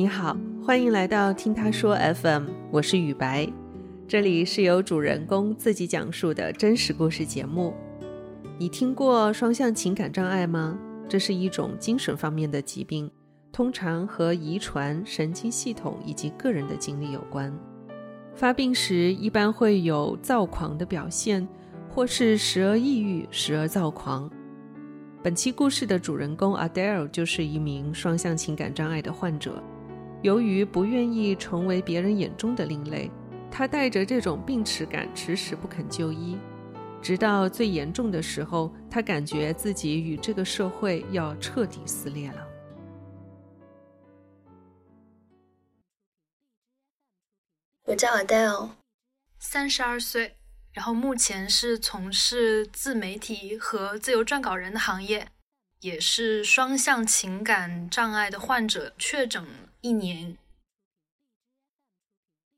你好，欢迎来到听他说 FM，我是雨白，这里是由主人公自己讲述的真实故事节目。你听过双向情感障碍吗？这是一种精神方面的疾病，通常和遗传、神经系统以及个人的经历有关。发病时一般会有躁狂的表现，或是时而抑郁，时而躁狂。本期故事的主人公 Adele 就是一名双向情感障碍的患者。由于不愿意成为别人眼中的另类，他带着这种病耻感，迟迟不肯就医。直到最严重的时候，他感觉自己与这个社会要彻底撕裂了。我叫 Adele，三十二岁。然后目前是从事自媒体和自由撰稿人的行业，也是双向情感障碍的患者，确诊一年。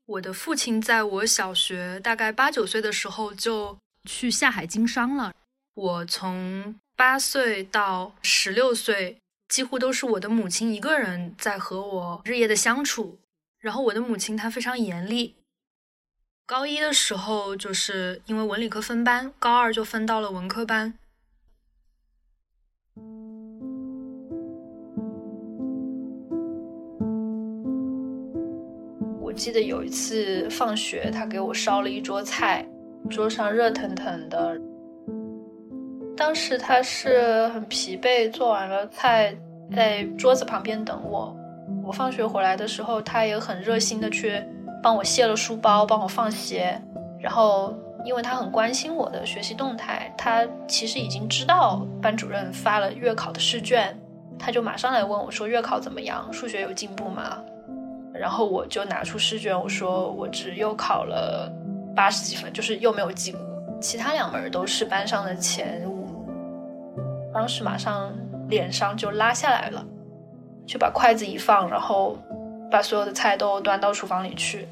我的父亲在我小学大概八九岁的时候就去下海经商了，我从八岁到十六岁，几乎都是我的母亲一个人在和我日夜的相处。然后我的母亲她非常严厉。高一的时候，就是因为文理科分班，高二就分到了文科班。记得有一次放学，他给我烧了一桌菜，桌上热腾腾的。当时他是很疲惫，做完了菜，在桌子旁边等我。我放学回来的时候，他也很热心的去。帮我卸了书包，帮我放鞋，然后因为他很关心我的学习动态，他其实已经知道班主任发了月考的试卷，他就马上来问我说月考怎么样，数学有进步吗？然后我就拿出试卷，我说我只又考了八十几分，就是又没有及格，其他两门都是班上的前五。当时马上脸上就拉下来了，就把筷子一放，然后。把所有的菜都端到厨房里去，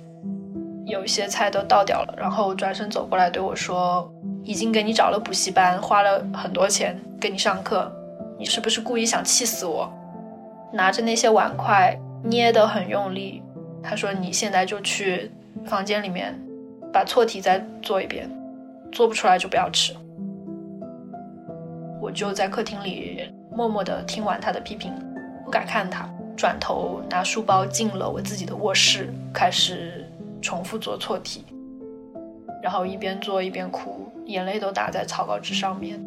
有一些菜都倒掉了，然后转身走过来对我说：“已经给你找了补习班，花了很多钱给你上课，你是不是故意想气死我？”拿着那些碗筷捏得很用力，他说：“你现在就去房间里面把错题再做一遍，做不出来就不要吃。”我就在客厅里默默地听完他的批评，不敢看他。转头拿书包进了我自己的卧室，开始重复做错题，然后一边做一边哭，眼泪都打在草稿纸上面。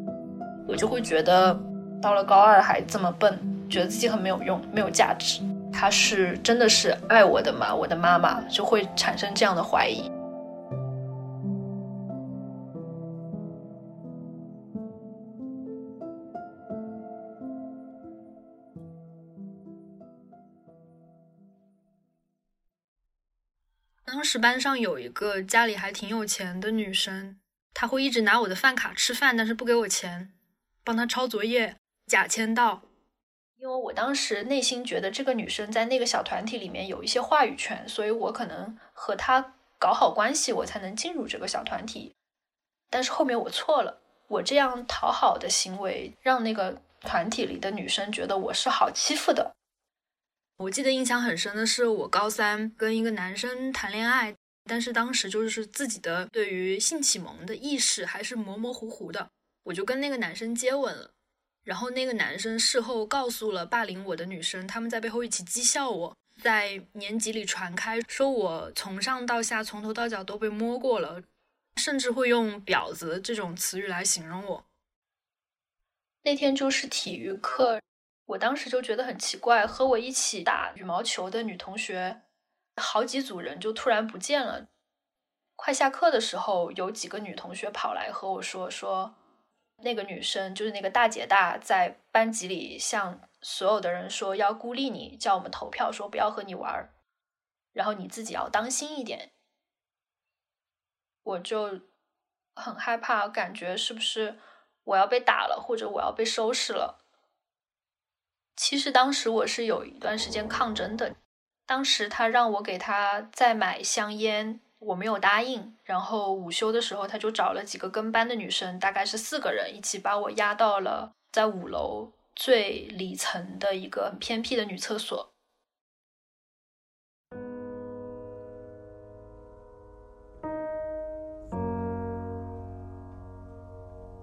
我就会觉得，到了高二还这么笨，觉得自己很没有用，没有价值。他是真的是爱我的吗？我的妈妈就会产生这样的怀疑。当时班上有一个家里还挺有钱的女生，她会一直拿我的饭卡吃饭，但是不给我钱，帮她抄作业，假签到。因为我当时内心觉得这个女生在那个小团体里面有一些话语权，所以我可能和她搞好关系，我才能进入这个小团体。但是后面我错了，我这样讨好的行为让那个团体里的女生觉得我是好欺负的。我记得印象很深的是，我高三跟一个男生谈恋爱，但是当时就是自己的对于性启蒙的意识还是模模糊糊的，我就跟那个男生接吻了。然后那个男生事后告诉了霸凌我的女生，他们在背后一起讥笑我，在年级里传开，说我从上到下从头到脚都被摸过了，甚至会用“婊子”这种词语来形容我。那天就是体育课。我当时就觉得很奇怪，和我一起打羽毛球的女同学，好几组人就突然不见了。快下课的时候，有几个女同学跑来和我说：“说那个女生就是那个大姐大，在班级里向所有的人说要孤立你，叫我们投票说不要和你玩儿然后你自己要当心一点。”我就很害怕，感觉是不是我要被打了，或者我要被收拾了。其实当时我是有一段时间抗争的，当时他让我给他再买香烟，我没有答应。然后午休的时候，他就找了几个跟班的女生，大概是四个人，一起把我压到了在五楼最里层的一个很偏僻的女厕所。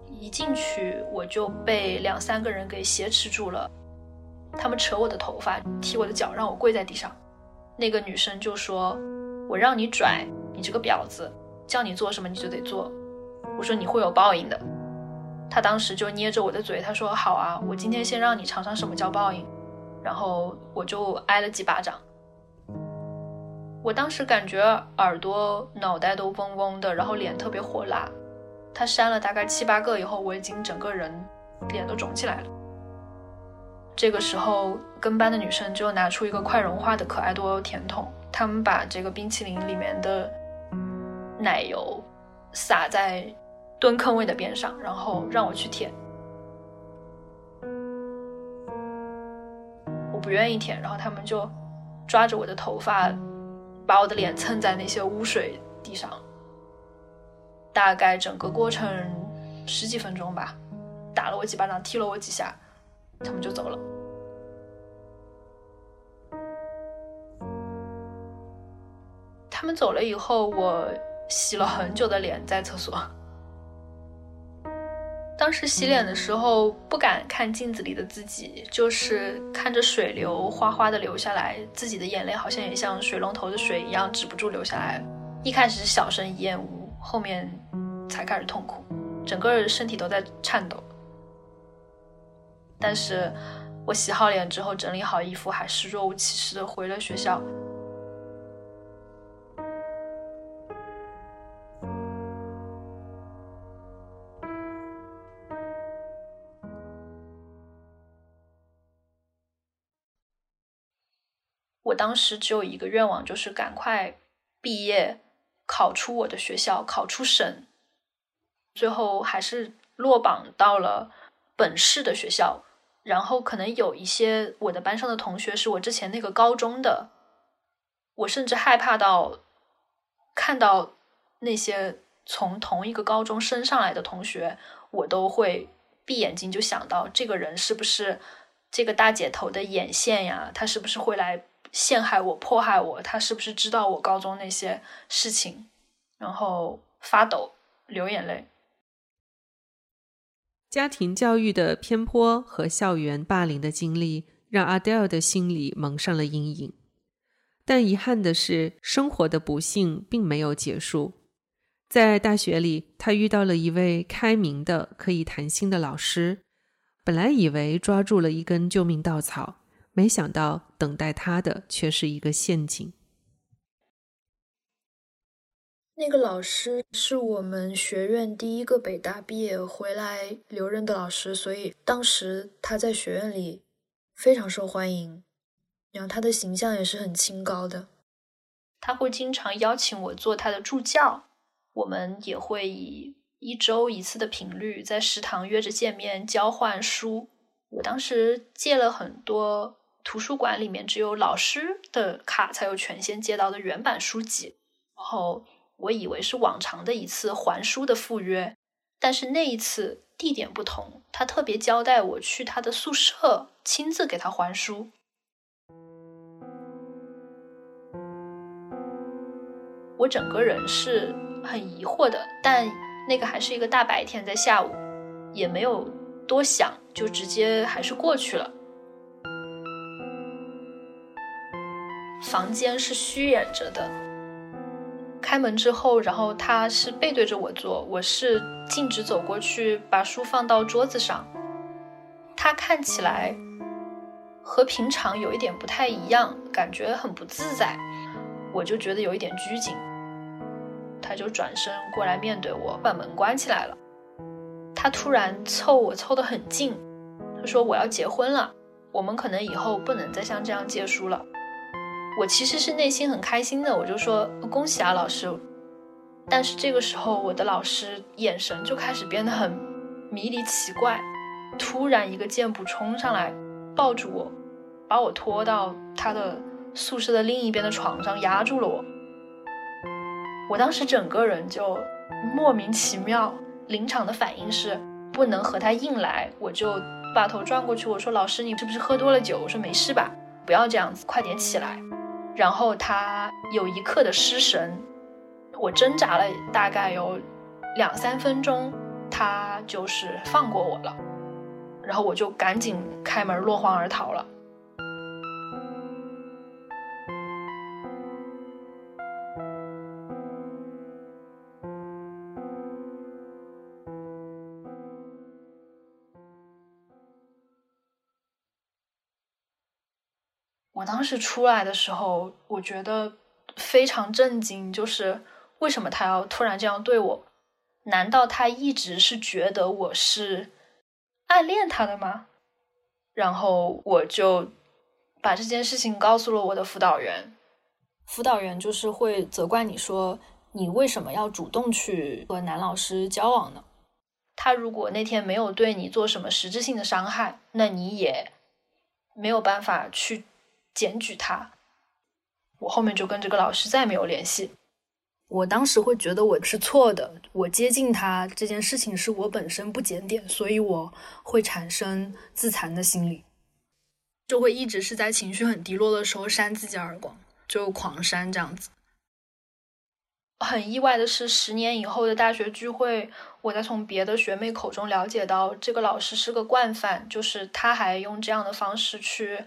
一进去，我就被两三个人给挟持住了，他们扯我的头发，踢我的脚，让我跪在地上。那个女生就说：“我让你拽，你这个婊子，叫你做什么你就得做。”我说：“你会有报应的。”他当时就捏着我的嘴，他说：“好啊，我今天先让你尝尝什么叫报应。”然后我就挨了几巴掌。我当时感觉耳朵、脑袋都嗡嗡的，然后脸特别火辣。他扇了大概七八个以后，我已经整个人脸都肿起来了。这个时候，跟班的女生就拿出一个快融化的可爱多甜筒，他们把这个冰淇淋里面的奶油洒在。蹲坑位的边上，然后让我去舔，我不愿意舔，然后他们就抓着我的头发，把我的脸蹭在那些污水地上，大概整个过程十几分钟吧，打了我几巴掌，踢了我几下，他们就走了。他们走了以后，我洗了很久的脸在厕所。当时洗脸的时候不敢看镜子里的自己，就是看着水流哗哗的流下来，自己的眼泪好像也像水龙头的水一样止不住流下来。一开始小声厌恶，后面才开始痛苦，整个身体都在颤抖。但是我洗好脸之后，整理好衣服，还是若无其事的回了学校。我当时只有一个愿望，就是赶快毕业，考出我的学校，考出省。最后还是落榜到了本市的学校，然后可能有一些我的班上的同学是我之前那个高中的，我甚至害怕到看到那些从同一个高中升上来的同学，我都会闭眼睛就想到这个人是不是这个大姐头的眼线呀？他是不是会来？陷害我、迫害我，他是不是知道我高中那些事情？然后发抖、流眼泪。家庭教育的偏颇和校园霸凌的经历，让阿黛尔的心里蒙上了阴影。但遗憾的是，生活的不幸并没有结束。在大学里，他遇到了一位开明的、可以谈心的老师。本来以为抓住了一根救命稻草。没想到，等待他的却是一个陷阱。那个老师是我们学院第一个北大毕业回来留任的老师，所以当时他在学院里非常受欢迎，然后他的形象也是很清高的。他会经常邀请我做他的助教，我们也会以一周一次的频率在食堂约着见面交换书。我当时借了很多。图书馆里面只有老师的卡才有权限借到的原版书籍，然后我以为是往常的一次还书的赴约，但是那一次地点不同，他特别交代我去他的宿舍亲自给他还书。我整个人是很疑惑的，但那个还是一个大白天，在下午，也没有多想，就直接还是过去了。房间是虚掩着的。开门之后，然后他是背对着我坐，我是径直走过去，把书放到桌子上。他看起来和平常有一点不太一样，感觉很不自在，我就觉得有一点拘谨。他就转身过来面对我，把门关起来了。他突然凑我凑得很近，他说：“我要结婚了，我们可能以后不能再像这样借书了。”我其实是内心很开心的，我就说恭喜啊，老师。但是这个时候，我的老师眼神就开始变得很迷离奇怪，突然一个箭步冲上来，抱住我，把我拖到他的宿舍的另一边的床上，压住了我。我当时整个人就莫名其妙，临场的反应是不能和他硬来，我就把头转过去，我说老师，你是不是喝多了酒？我说没事吧，不要这样子，快点起来。然后他有一刻的失神，我挣扎了大概有两三分钟，他就是放过我了，然后我就赶紧开门落荒而逃了。当时出来的时候，我觉得非常震惊，就是为什么他要突然这样对我？难道他一直是觉得我是暗恋他的吗？然后我就把这件事情告诉了我的辅导员，辅导员就是会责怪你说你为什么要主动去和男老师交往呢？他如果那天没有对你做什么实质性的伤害，那你也没有办法去。检举他，我后面就跟这个老师再没有联系。我当时会觉得我是错的，我接近他这件事情是我本身不检点，所以我会产生自残的心理，就会一直是在情绪很低落的时候扇自己耳光，就狂扇这样子。很意外的是，十年以后的大学聚会，我在从别的学妹口中了解到，这个老师是个惯犯，就是他还用这样的方式去。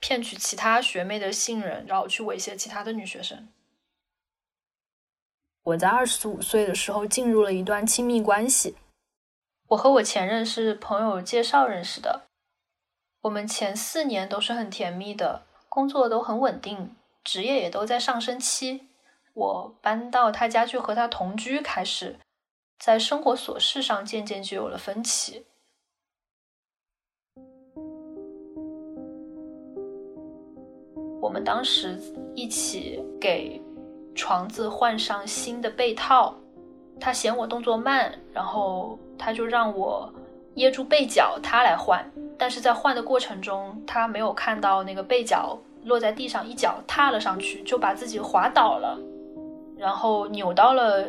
骗取其他学妹的信任，然后去猥亵其他的女学生。我在二十五岁的时候进入了一段亲密关系。我和我前任是朋友介绍认识的。我们前四年都是很甜蜜的，工作都很稳定，职业也都在上升期。我搬到他家去和他同居开始，在生活琐事上渐渐就有了分歧。我们当时一起给床子换上新的被套，他嫌我动作慢，然后他就让我掖住被角，他来换。但是在换的过程中，他没有看到那个被角落在地上，一脚踏了上去，就把自己滑倒了，然后扭到了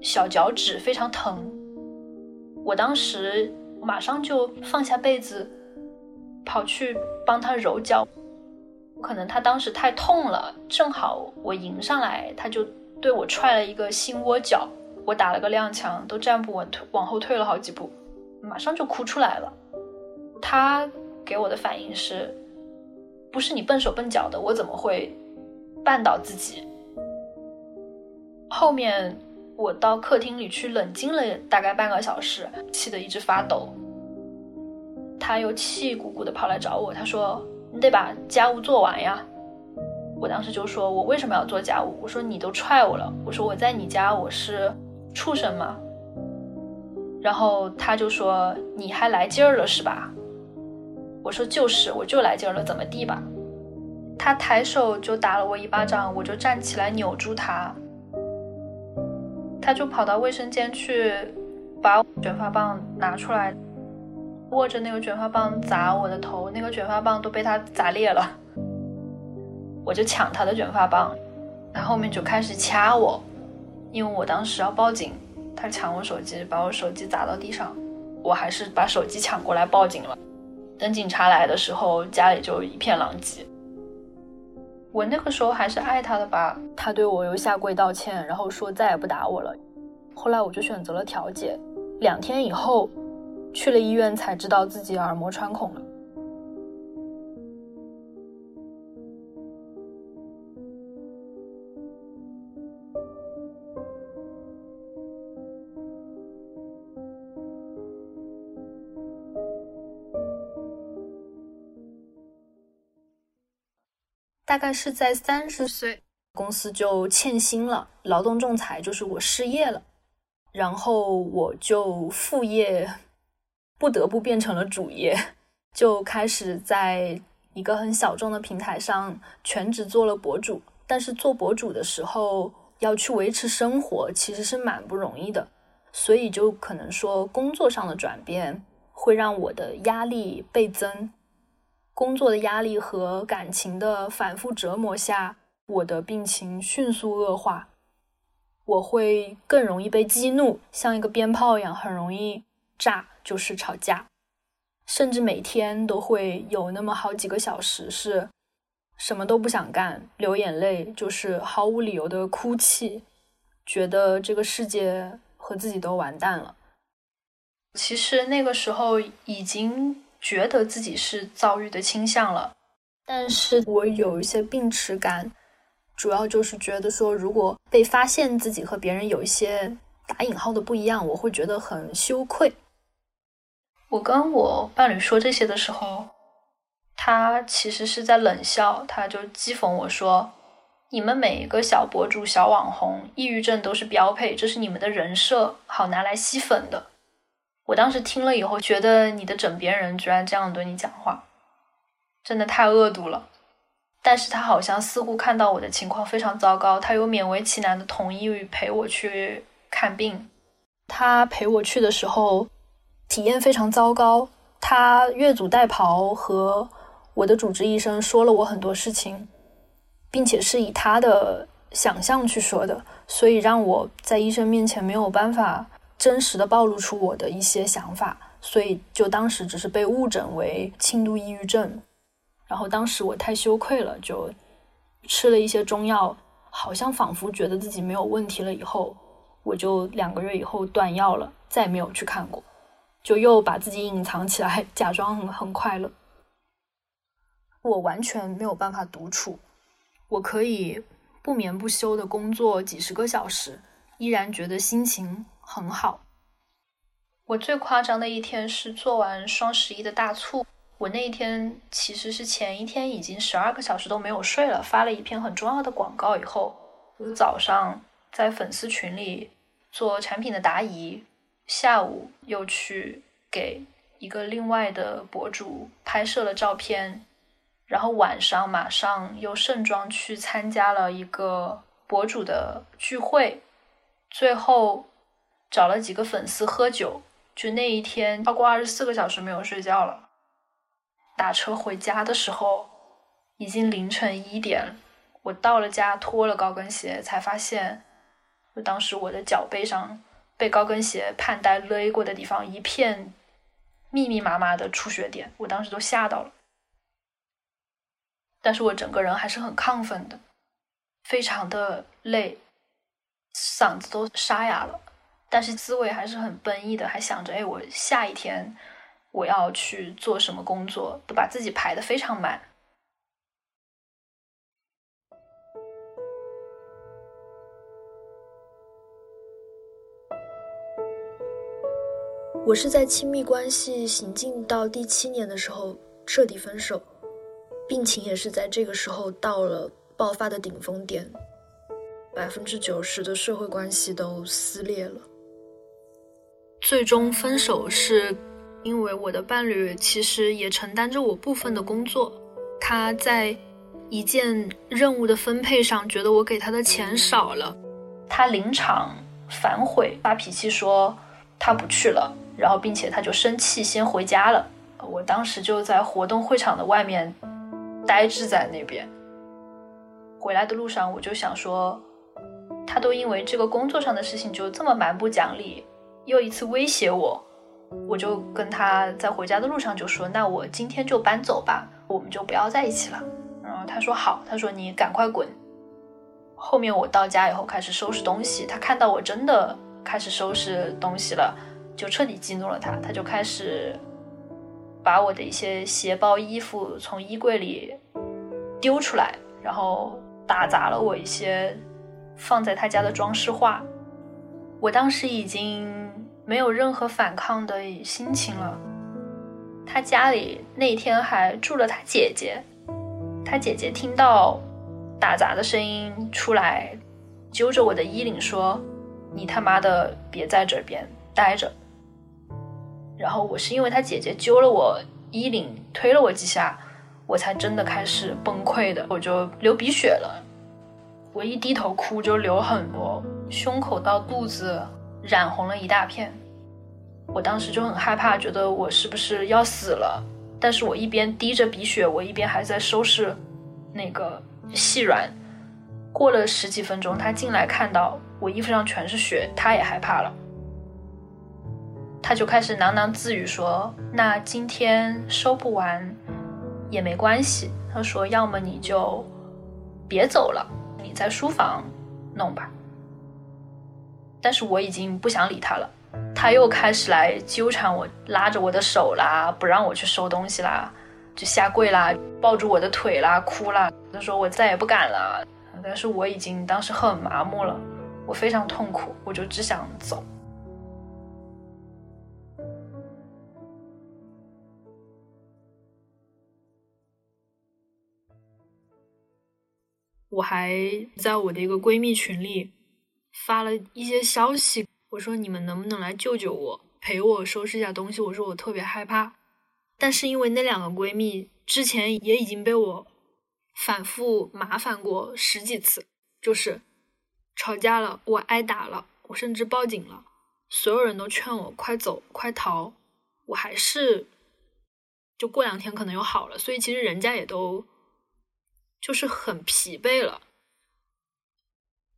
小脚趾，非常疼。我当时马上就放下被子，跑去帮他揉脚。可能他当时太痛了，正好我迎上来，他就对我踹了一个心窝脚，我打了个踉跄，都站不稳，退往后退了好几步，马上就哭出来了。他给我的反应是，不是你笨手笨脚的，我怎么会绊倒自己？后面我到客厅里去冷静了大概半个小时，气得一直发抖。他又气鼓鼓的跑来找我，他说。得把家务做完呀！我当时就说：“我为什么要做家务？”我说：“你都踹我了。”我说：“我在你家我是畜生吗？”然后他就说：“你还来劲儿了是吧？”我说：“就是，我就来劲儿了，怎么地吧？”他抬手就打了我一巴掌，我就站起来扭住他，他就跑到卫生间去把卷发棒拿出来。握着那个卷发棒砸我的头，那个卷发棒都被他砸裂了。我就抢他的卷发棒，他后面就开始掐我，因为我当时要报警，他抢我手机，把我手机砸到地上，我还是把手机抢过来报警了。等警察来的时候，家里就一片狼藉。我那个时候还是爱他的吧，他对我又下跪道歉，然后说再也不打我了。后来我就选择了调解，两天以后。去了医院才知道自己耳膜穿孔了。大概是在三十岁，公司就欠薪了，劳动仲裁就是我失业了，然后我就副业。不得不变成了主业，就开始在一个很小众的平台上全职做了博主。但是做博主的时候要去维持生活，其实是蛮不容易的。所以就可能说工作上的转变会让我的压力倍增。工作的压力和感情的反复折磨下，我的病情迅速恶化。我会更容易被激怒，像一个鞭炮一样，很容易炸。就是吵架，甚至每天都会有那么好几个小时是什么都不想干，流眼泪，就是毫无理由的哭泣，觉得这个世界和自己都完蛋了。其实那个时候已经觉得自己是躁郁的倾向了，但是我有一些病耻感，主要就是觉得说，如果被发现自己和别人有一些打引号的不一样，我会觉得很羞愧。我跟我伴侣说这些的时候，他其实是在冷笑，他就讥讽我说：“你们每一个小博主、小网红，抑郁症都是标配，这是你们的人设，好拿来吸粉的。”我当时听了以后，觉得你的枕边人居然这样对你讲话，真的太恶毒了。但是他好像似乎看到我的情况非常糟糕，他又勉为其难的同意陪我去看病。他陪我去的时候，体验非常糟糕。他越俎代庖和我的主治医生说了我很多事情，并且是以他的想象去说的，所以让我在医生面前没有办法。真实的暴露出我的一些想法，所以就当时只是被误诊为轻度抑郁症，然后当时我太羞愧了，就吃了一些中药，好像仿佛觉得自己没有问题了。以后我就两个月以后断药了，再也没有去看过，就又把自己隐藏起来，假装很很快乐。我完全没有办法独处，我可以不眠不休的工作几十个小时，依然觉得心情。很好。我最夸张的一天是做完双十一的大促。我那一天其实是前一天已经十二个小时都没有睡了，发了一篇很重要的广告以后，我早上在粉丝群里做产品的答疑，下午又去给一个另外的博主拍摄了照片，然后晚上马上又盛装去参加了一个博主的聚会，最后。找了几个粉丝喝酒，就那一天超过二十四个小时没有睡觉了。打车回家的时候，已经凌晨一点。我到了家，脱了高跟鞋，才发现，就当时我的脚背上被高跟鞋盼带勒过的地方，一片密密麻麻的出血点。我当时都吓到了，但是我整个人还是很亢奋的，非常的累，嗓子都沙哑了。但是思维还是很奔逸的，还想着，哎，我下一天我要去做什么工作，都把自己排的非常满。我是在亲密关系行进到第七年的时候彻底分手，病情也是在这个时候到了爆发的顶峰点，百分之九十的社会关系都撕裂了。最终分手是因为我的伴侣其实也承担着我部分的工作，他在一件任务的分配上觉得我给他的钱少了，他临场反悔发脾气说他不去了，然后并且他就生气先回家了。我当时就在活动会场的外面呆滞在那边，回来的路上我就想说，他都因为这个工作上的事情就这么蛮不讲理。又一次威胁我，我就跟他在回家的路上就说：“那我今天就搬走吧，我们就不要在一起了。”然后他说：“好。”他说：“你赶快滚。”后面我到家以后开始收拾东西，他看到我真的开始收拾东西了，就彻底激怒了他，他就开始把我的一些鞋包、衣服从衣柜里丢出来，然后打砸了我一些放在他家的装饰画。我当时已经。没有任何反抗的心情了。他家里那天还住了他姐姐，他姐姐听到打杂的声音出来，揪着我的衣领说：“你他妈的别在这边待着。”然后我是因为他姐姐揪了我衣领，推了我几下，我才真的开始崩溃的，我就流鼻血了。我一低头哭就流很多，胸口到肚子染红了一大片。我当时就很害怕，觉得我是不是要死了？但是我一边滴着鼻血，我一边还在收拾那个细软。过了十几分钟，他进来看到我衣服上全是血，他也害怕了，他就开始喃喃自语说：“那今天收不完也没关系。”他说：“要么你就别走了，你在书房弄吧。”但是我已经不想理他了。他又开始来纠缠我，拉着我的手啦，不让我去收东西啦，就下跪啦，抱住我的腿啦，哭啦。他说我再也不敢了，但是我已经当时很麻木了，我非常痛苦，我就只想走。我还在我的一个闺蜜群里发了一些消息，我说你们能不能来救救我，陪我收拾一下东西？我说我特别害怕。但是因为那两个闺蜜之前也已经被我反复麻烦过十几次，就是吵架了，我挨打了，我甚至报警了，所有人都劝我快走快逃，我还是就过两天可能又好了。所以其实人家也都。就是很疲惫了，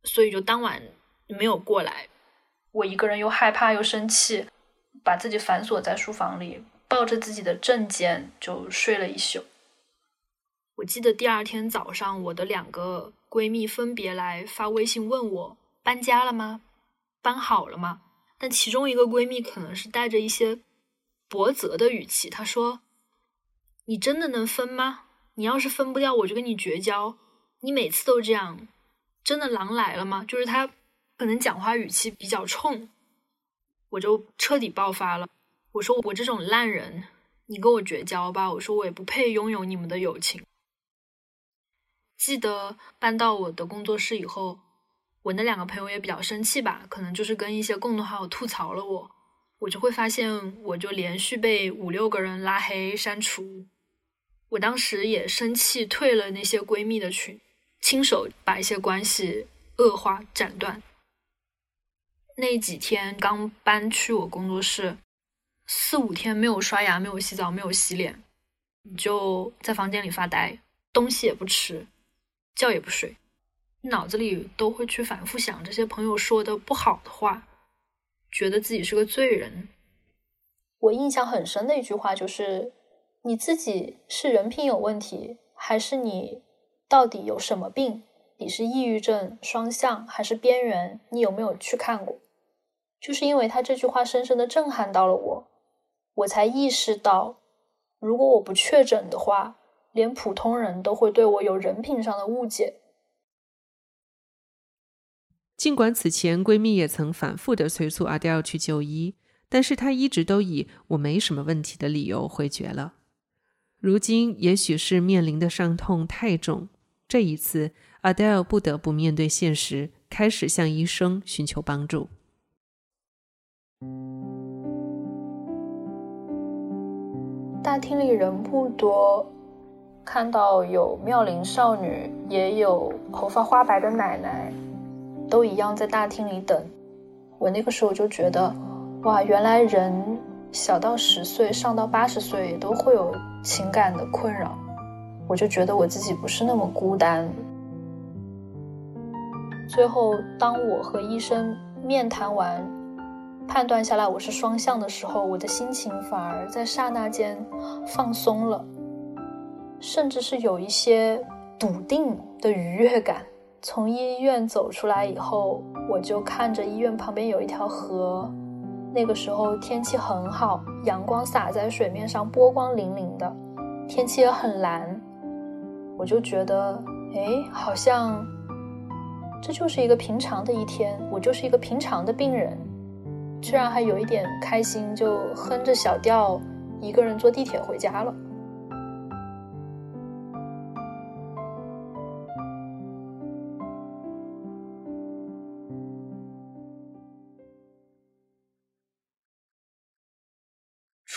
所以就当晚没有过来。我一个人又害怕又生气，把自己反锁在书房里，抱着自己的证件就睡了一宿。我记得第二天早上，我的两个闺蜜分别来发微信问我搬家了吗？搬好了吗？但其中一个闺蜜可能是带着一些驳责的语气，她说：“你真的能分吗？”你要是分不掉，我就跟你绝交。你每次都这样，真的狼来了吗？就是他可能讲话语气比较冲，我就彻底爆发了。我说我这种烂人，你跟我绝交吧。我说我也不配拥有你们的友情。记得搬到我的工作室以后，我那两个朋友也比较生气吧，可能就是跟一些共同好友吐槽了我，我就会发现，我就连续被五六个人拉黑删除。我当时也生气，退了那些闺蜜的群，亲手把一些关系恶化斩断。那几天刚搬去我工作室，四五天没有刷牙、没有洗澡、没有洗脸，就在房间里发呆，东西也不吃，觉也不睡，脑子里都会去反复想这些朋友说的不好的话，觉得自己是个罪人。我印象很深的一句话就是。你自己是人品有问题，还是你到底有什么病？你是抑郁症、双向还是边缘？你有没有去看过？就是因为他这句话深深的震撼到了我，我才意识到，如果我不确诊的话，连普通人都会对我有人品上的误解。尽管此前闺蜜也曾反复的催促阿黛尔去就医，但是她一直都以我没什么问题的理由回绝了。如今，也许是面临的伤痛太重，这一次，Adele 不得不面对现实，开始向医生寻求帮助。大厅里人不多，看到有妙龄少女，也有头发花白的奶奶，都一样在大厅里等。我那个时候就觉得，哇，原来人。小到十岁，上到八十岁，也都会有情感的困扰。我就觉得我自己不是那么孤单。最后，当我和医生面谈完，判断下来我是双向的时候，我的心情反而在刹那间放松了，甚至是有一些笃定的愉悦感。从医院走出来以后，我就看着医院旁边有一条河。那个时候天气很好，阳光洒在水面上，波光粼粼的，天气也很蓝。我就觉得，哎，好像这就是一个平常的一天，我就是一个平常的病人，居然还有一点开心，就哼着小调，一个人坐地铁回家了。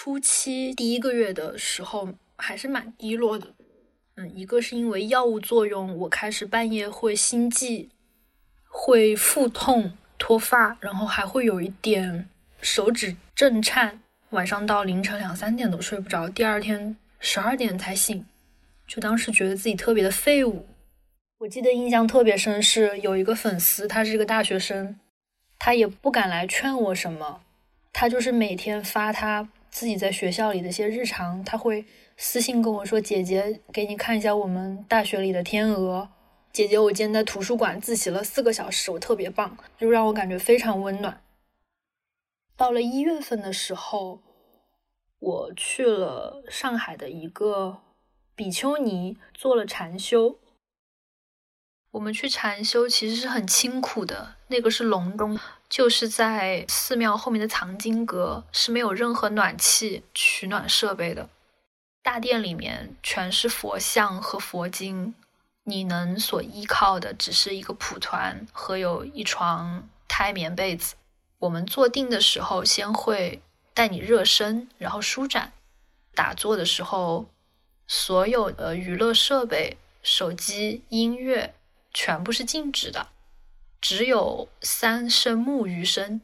初期第一个月的时候还是蛮低落的，嗯，一个是因为药物作用，我开始半夜会心悸，会腹痛、脱发，然后还会有一点手指震颤，晚上到凌晨两三点都睡不着，第二天十二点才醒，就当时觉得自己特别的废物。我记得印象特别深是有一个粉丝，他是一个大学生，他也不敢来劝我什么，他就是每天发他。自己在学校里的一些日常，他会私信跟我说：“姐姐，给你看一下我们大学里的天鹅。”姐姐，我今天在图书馆自习了四个小时，我特别棒，就让我感觉非常温暖。到了一月份的时候，我去了上海的一个比丘尼做了禅修。我们去禅修其实是很清苦的，那个是隆冬，就是在寺庙后面的藏经阁，是没有任何暖气取暖设备的。大殿里面全是佛像和佛经，你能所依靠的只是一个蒲团和有一床胎棉被子。我们坐定的时候，先会带你热身，然后舒展。打坐的时候，所有的娱乐设备、手机、音乐。全部是静止的，只有三声木鱼声。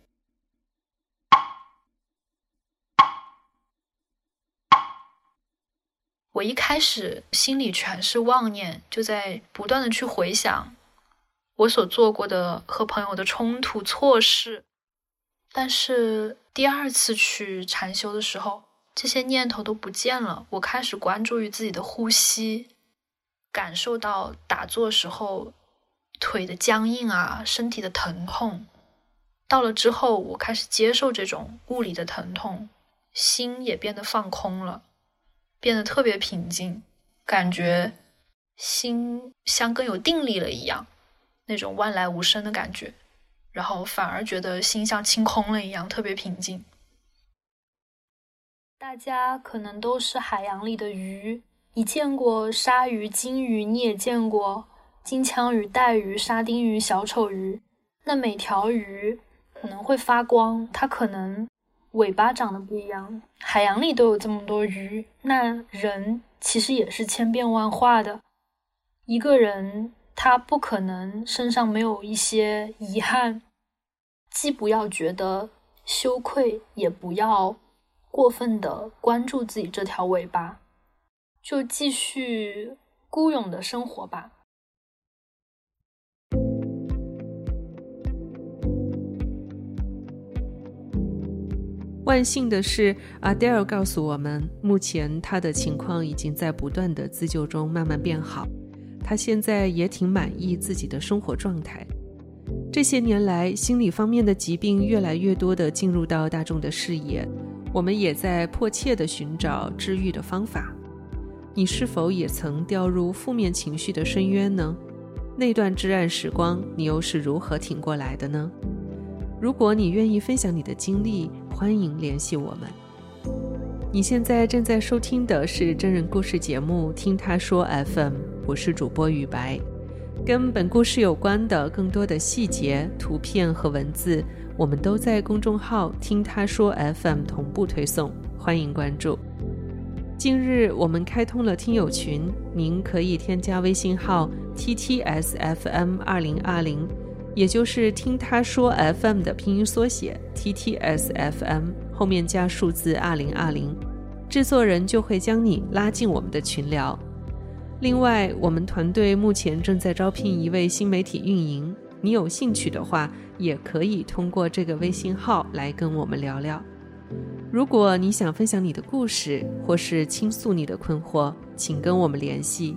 我一开始心里全是妄念，就在不断的去回想我所做过的和朋友的冲突错事。但是第二次去禅修的时候，这些念头都不见了。我开始关注于自己的呼吸，感受到打坐时候。腿的僵硬啊，身体的疼痛，到了之后，我开始接受这种物理的疼痛，心也变得放空了，变得特别平静，感觉心像更有定力了一样，那种万来无声的感觉，然后反而觉得心像清空了一样，特别平静。大家可能都是海洋里的鱼，你见过鲨鱼、鲸鱼，你也见过。金枪鱼、带鱼、沙丁鱼、小丑鱼，那每条鱼可能会发光，它可能尾巴长得不一样。海洋里都有这么多鱼，那人其实也是千变万化的。一个人他不可能身上没有一些遗憾，既不要觉得羞愧，也不要过分的关注自己这条尾巴，就继续孤勇的生活吧。万幸的是，Adele 告诉我们，目前他的情况已经在不断的自救中慢慢变好。他现在也挺满意自己的生活状态。这些年来，心理方面的疾病越来越多的进入到大众的视野，我们也在迫切的寻找治愈的方法。你是否也曾掉入负面情绪的深渊呢？那段至暗时光，你又是如何挺过来的呢？如果你愿意分享你的经历，欢迎联系我们。你现在正在收听的是真人故事节目《听他说 FM》，我是主播雨白。跟本故事有关的更多的细节、图片和文字，我们都在公众号“听他说 FM” 同步推送，欢迎关注。近日我们开通了听友群，您可以添加微信号 “ttsfm 二零二零”。也就是听他说 FM 的拼音缩写 TTSFM 后面加数字二零二零，制作人就会将你拉进我们的群聊。另外，我们团队目前正在招聘一位新媒体运营，你有兴趣的话，也可以通过这个微信号来跟我们聊聊。如果你想分享你的故事，或是倾诉你的困惑，请跟我们联系。